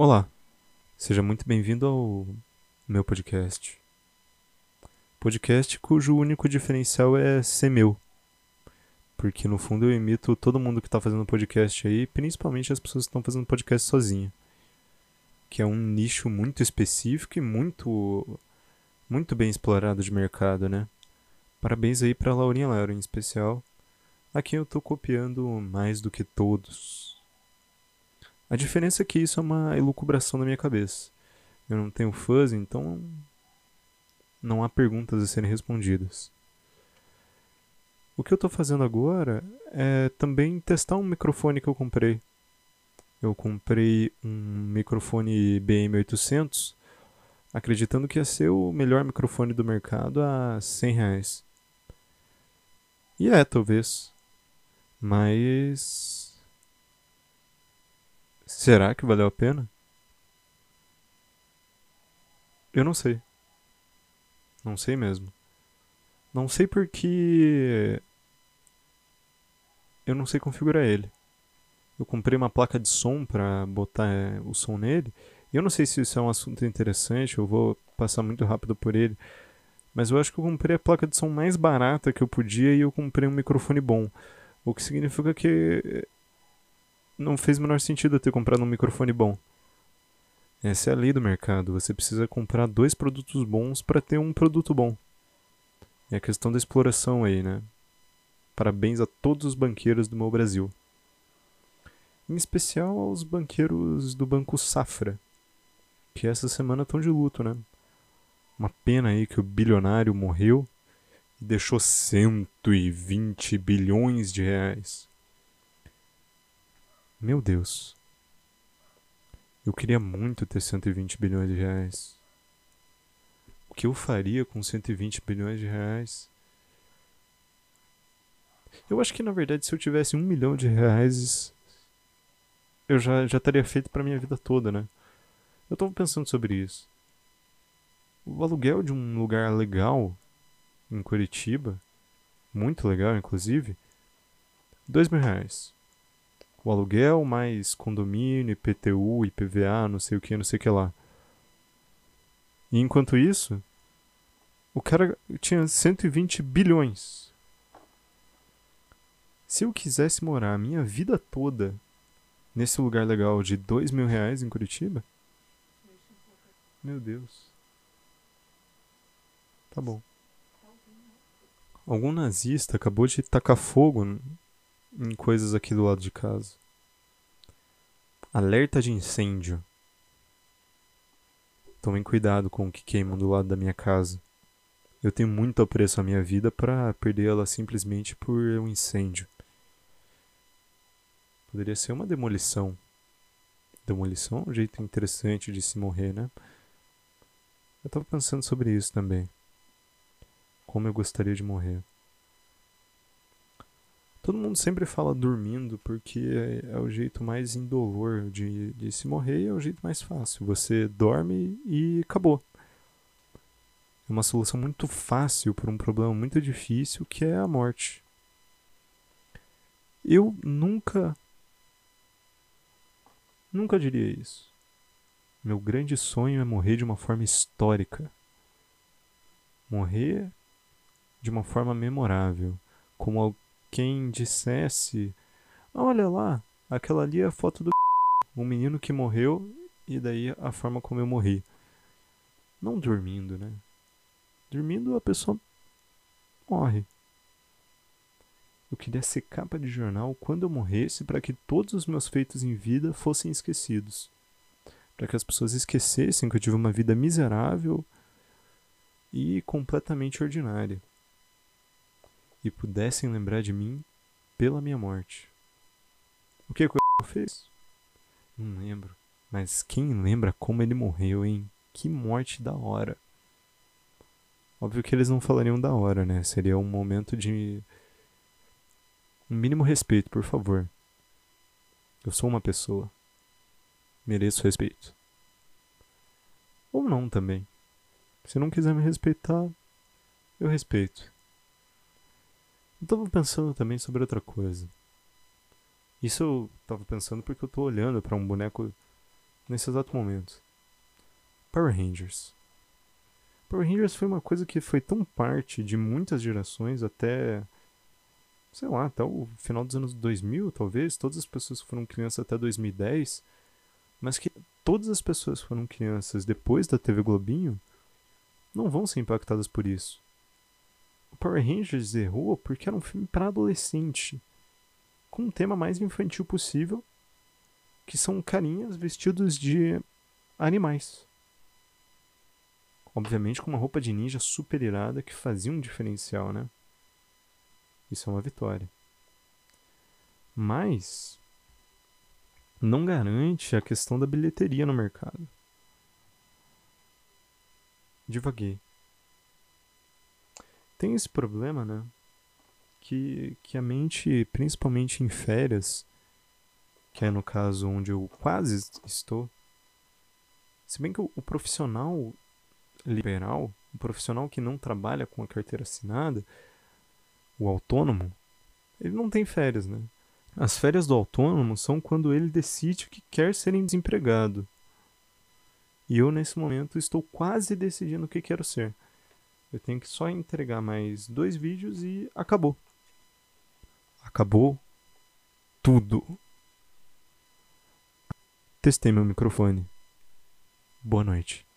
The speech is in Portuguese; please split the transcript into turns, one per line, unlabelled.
Olá, seja muito bem-vindo ao meu podcast. Podcast cujo único diferencial é ser meu. Porque no fundo eu imito todo mundo que tá fazendo podcast aí, principalmente as pessoas que estão fazendo podcast sozinha. Que é um nicho muito específico e muito muito bem explorado de mercado, né? Parabéns aí pra Laurinha Laura em especial, a quem eu tô copiando mais do que todos. A diferença é que isso é uma elucubração na minha cabeça. Eu não tenho fãs, então não há perguntas a serem respondidas. O que eu estou fazendo agora é também testar um microfone que eu comprei. Eu comprei um microfone BM800, acreditando que ia ser o melhor microfone do mercado a 100 reais. E é, talvez. Mas Será que valeu a pena? Eu não sei. Não sei mesmo. Não sei porque. Eu não sei configurar ele. Eu comprei uma placa de som para botar é, o som nele. E eu não sei se isso é um assunto interessante, eu vou passar muito rápido por ele. Mas eu acho que eu comprei a placa de som mais barata que eu podia e eu comprei um microfone bom. O que significa que não fez o menor sentido eu ter comprado um microfone bom. Essa é a lei do mercado. Você precisa comprar dois produtos bons para ter um produto bom. É a questão da exploração aí, né? Parabéns a todos os banqueiros do meu Brasil. Em especial aos banqueiros do Banco Safra, que essa semana estão de luto, né? Uma pena aí que o bilionário morreu e deixou 120 bilhões de reais. Meu Deus. Eu queria muito ter 120 bilhões de reais. O que eu faria com 120 bilhões de reais? Eu acho que na verdade se eu tivesse um milhão de reais eu já, já teria feito para minha vida toda, né? Eu tava pensando sobre isso. O aluguel de um lugar legal em Curitiba, muito legal inclusive, dois mil reais o aluguel mais condomínio, IPTU, IPVA, não sei o que, não sei o que lá. E enquanto isso, o cara tinha 120 bilhões. Se eu quisesse morar a minha vida toda nesse lugar legal de 2 mil reais em Curitiba, meu Deus. Tá bom. Algum nazista acabou de tacar fogo em coisas aqui do lado de casa. Alerta de incêndio. Tomem cuidado com o que queimam do lado da minha casa. Eu tenho muito apreço à minha vida para perder ela simplesmente por um incêndio. Poderia ser uma demolição. Demolição é um jeito interessante de se morrer, né? Eu tava pensando sobre isso também. Como eu gostaria de morrer. Todo mundo sempre fala dormindo porque é, é o jeito mais indolor de, de se morrer e é o jeito mais fácil. Você dorme e acabou. É uma solução muito fácil para um problema muito difícil que é a morte. Eu nunca. Nunca diria isso. Meu grande sonho é morrer de uma forma histórica. Morrer de uma forma memorável, como quem dissesse: Olha lá, aquela ali é a foto do um menino que morreu e daí a forma como eu morri. Não dormindo, né? Dormindo a pessoa morre. Eu queria ser capa de jornal quando eu morresse para que todos os meus feitos em vida fossem esquecidos. Para que as pessoas esquecessem que eu tive uma vida miserável e completamente ordinária e pudessem lembrar de mim pela minha morte. O que o fez? Não lembro. Mas quem lembra como ele morreu, hein? Que morte da hora. Óbvio que eles não falariam da hora, né? Seria um momento de. Um mínimo respeito, por favor. Eu sou uma pessoa. Mereço respeito. Ou não também. Se não quiser me respeitar, eu respeito. Eu tava pensando também sobre outra coisa. Isso eu tava pensando porque eu tô olhando para um boneco nesse exato momento. Power Rangers. Power Rangers foi uma coisa que foi tão parte de muitas gerações até sei lá, até o final dos anos 2000, talvez, todas as pessoas foram crianças até 2010, mas que todas as pessoas foram crianças depois da TV Globinho não vão ser impactadas por isso. Power Rangers errou porque era um filme para adolescente, com um tema mais infantil possível, que são carinhas vestidos de animais. Obviamente com uma roupa de ninja super irada que fazia um diferencial, né? Isso é uma vitória. Mas não garante a questão da bilheteria no mercado. Divaguei. Tem esse problema, né? Que, que a mente, principalmente em férias, que é no caso onde eu quase estou, se bem que o, o profissional liberal, o profissional que não trabalha com a carteira assinada, o autônomo, ele não tem férias, né? As férias do autônomo são quando ele decide que quer ser desempregado. E eu, nesse momento, estou quase decidindo o que quero ser. Eu tenho que só entregar mais dois vídeos e acabou. Acabou tudo. Testei meu microfone. Boa noite.